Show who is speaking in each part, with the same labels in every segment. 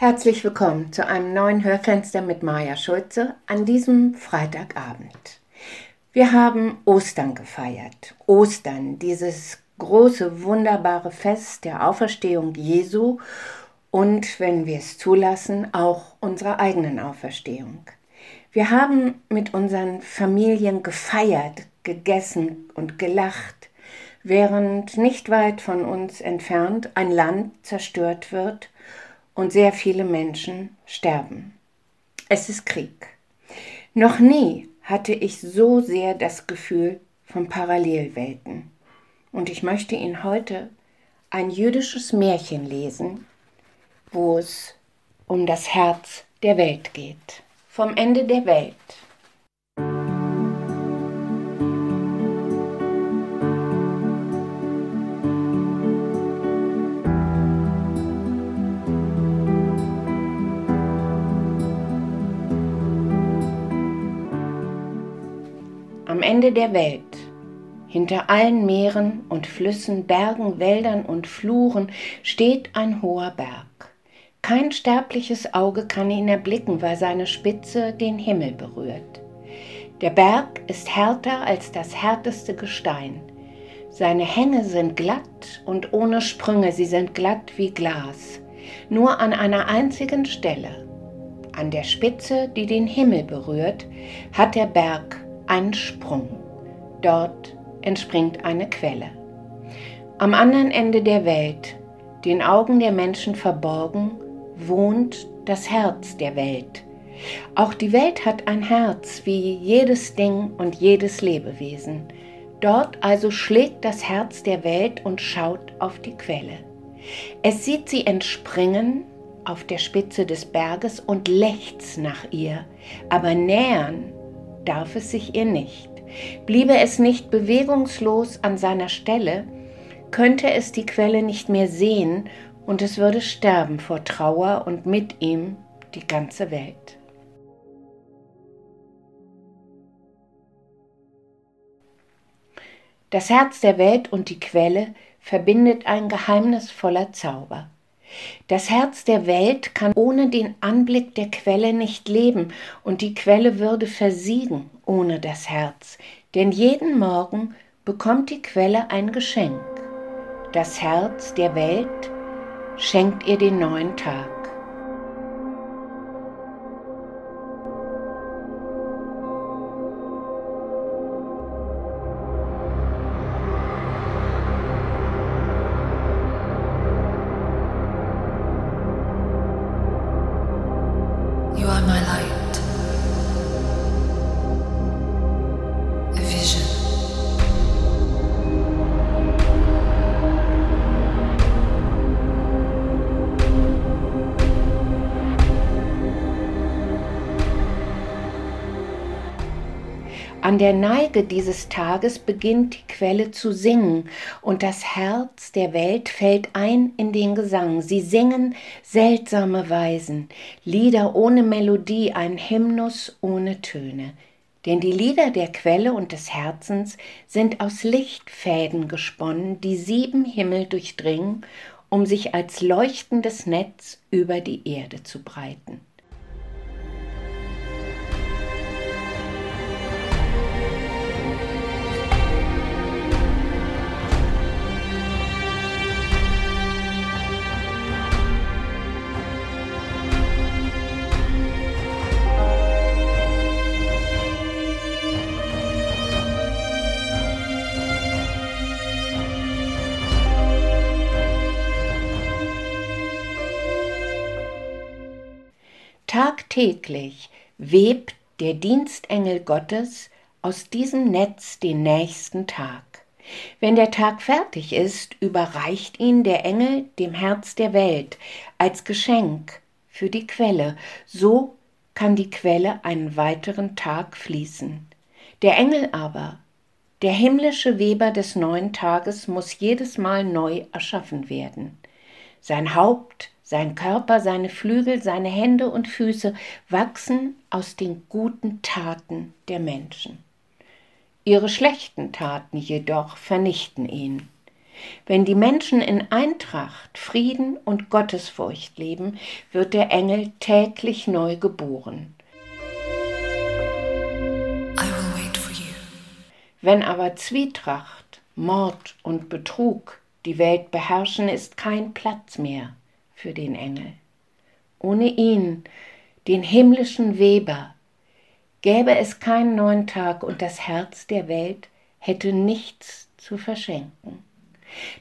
Speaker 1: Herzlich willkommen zu einem neuen Hörfenster mit Maja Schulze an diesem Freitagabend. Wir haben Ostern gefeiert. Ostern, dieses große, wunderbare Fest der Auferstehung Jesu und, wenn wir es zulassen, auch unserer eigenen Auferstehung. Wir haben mit unseren Familien gefeiert, gegessen und gelacht, während nicht weit von uns entfernt ein Land zerstört wird und sehr viele Menschen sterben. Es ist Krieg. Noch nie hatte ich so sehr das Gefühl von Parallelwelten. Und ich möchte Ihnen heute ein jüdisches Märchen lesen, wo es um das Herz der Welt geht. Vom Ende der Welt. am Ende der Welt, hinter allen Meeren und Flüssen, Bergen, Wäldern und Fluren steht ein hoher Berg. Kein sterbliches Auge kann ihn erblicken, weil seine Spitze den Himmel berührt. Der Berg ist härter als das härteste Gestein. Seine Hänge sind glatt und ohne Sprünge, sie sind glatt wie Glas. Nur an einer einzigen Stelle, an der Spitze, die den Himmel berührt, hat der Berg ein Sprung. Dort entspringt eine Quelle. Am anderen Ende der Welt, den Augen der Menschen verborgen, wohnt das Herz der Welt. Auch die Welt hat ein Herz wie jedes Ding und jedes Lebewesen. Dort also schlägt das Herz der Welt und schaut auf die Quelle. Es sieht sie entspringen auf der Spitze des Berges und lechzt nach ihr, aber nähern darf es sich ihr nicht. Bliebe es nicht bewegungslos an seiner Stelle, könnte es die Quelle nicht mehr sehen und es würde sterben vor Trauer und mit ihm die ganze Welt. Das Herz der Welt und die Quelle verbindet ein geheimnisvoller Zauber. Das Herz der Welt kann ohne den Anblick der Quelle nicht leben, und die Quelle würde versiegen ohne das Herz, denn jeden Morgen bekommt die Quelle ein Geschenk. Das Herz der Welt schenkt ihr den neuen Tag. An der Neige dieses Tages beginnt die Quelle zu singen, und das Herz der Welt fällt ein in den Gesang. Sie singen seltsame Weisen, Lieder ohne Melodie, ein Hymnus ohne Töne. Denn die Lieder der Quelle und des Herzens sind aus Lichtfäden gesponnen, die sieben Himmel durchdringen, um sich als leuchtendes Netz über die Erde zu breiten. Tagtäglich webt der Dienstengel Gottes aus diesem Netz den nächsten Tag. Wenn der Tag fertig ist, überreicht ihn der Engel dem Herz der Welt als Geschenk für die Quelle. So kann die Quelle einen weiteren Tag fließen. Der Engel aber, der himmlische Weber des neuen Tages, muss jedes Mal neu erschaffen werden. Sein Haupt sein Körper, seine Flügel, seine Hände und Füße wachsen aus den guten Taten der Menschen. Ihre schlechten Taten jedoch vernichten ihn. Wenn die Menschen in Eintracht, Frieden und Gottesfurcht leben, wird der Engel täglich neu geboren. Wenn aber Zwietracht, Mord und Betrug die Welt beherrschen, ist kein Platz mehr für den Engel. Ohne ihn, den himmlischen Weber, gäbe es keinen neuen Tag und das Herz der Welt hätte nichts zu verschenken.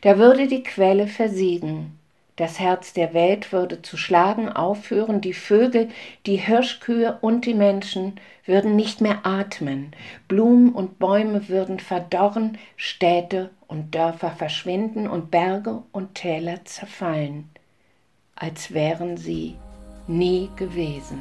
Speaker 1: Da würde die Quelle versiegen, das Herz der Welt würde zu schlagen aufhören, die Vögel, die Hirschkühe und die Menschen würden nicht mehr atmen, Blumen und Bäume würden verdorren, Städte und Dörfer verschwinden und Berge und Täler zerfallen als wären sie nie gewesen.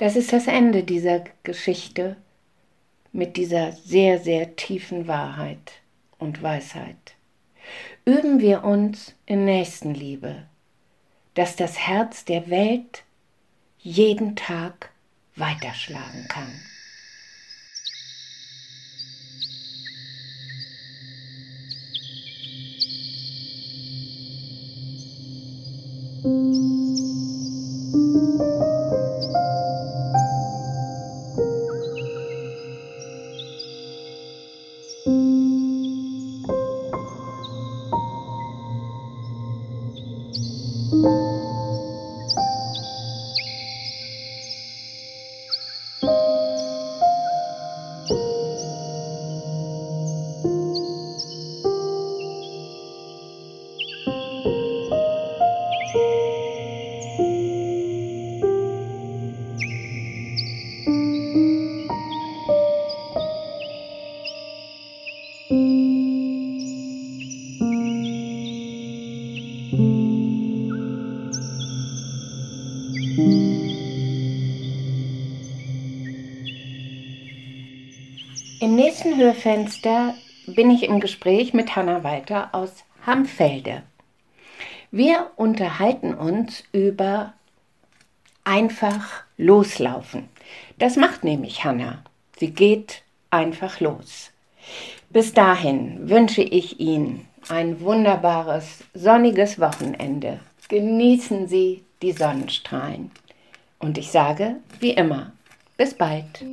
Speaker 1: Das ist das Ende dieser Geschichte mit dieser sehr, sehr tiefen Wahrheit und Weisheit. Üben wir uns in Nächstenliebe, dass das Herz der Welt jeden Tag weiterschlagen kann. Im nächsten Hörfenster bin ich im Gespräch mit Hanna Walter aus Hamfelde. Wir unterhalten uns über einfach loslaufen. Das macht nämlich Hanna. Sie geht einfach los. Bis dahin wünsche ich Ihnen ein wunderbares, sonniges Wochenende. Genießen Sie die Sonnenstrahlen. Und ich sage, wie immer, bis bald.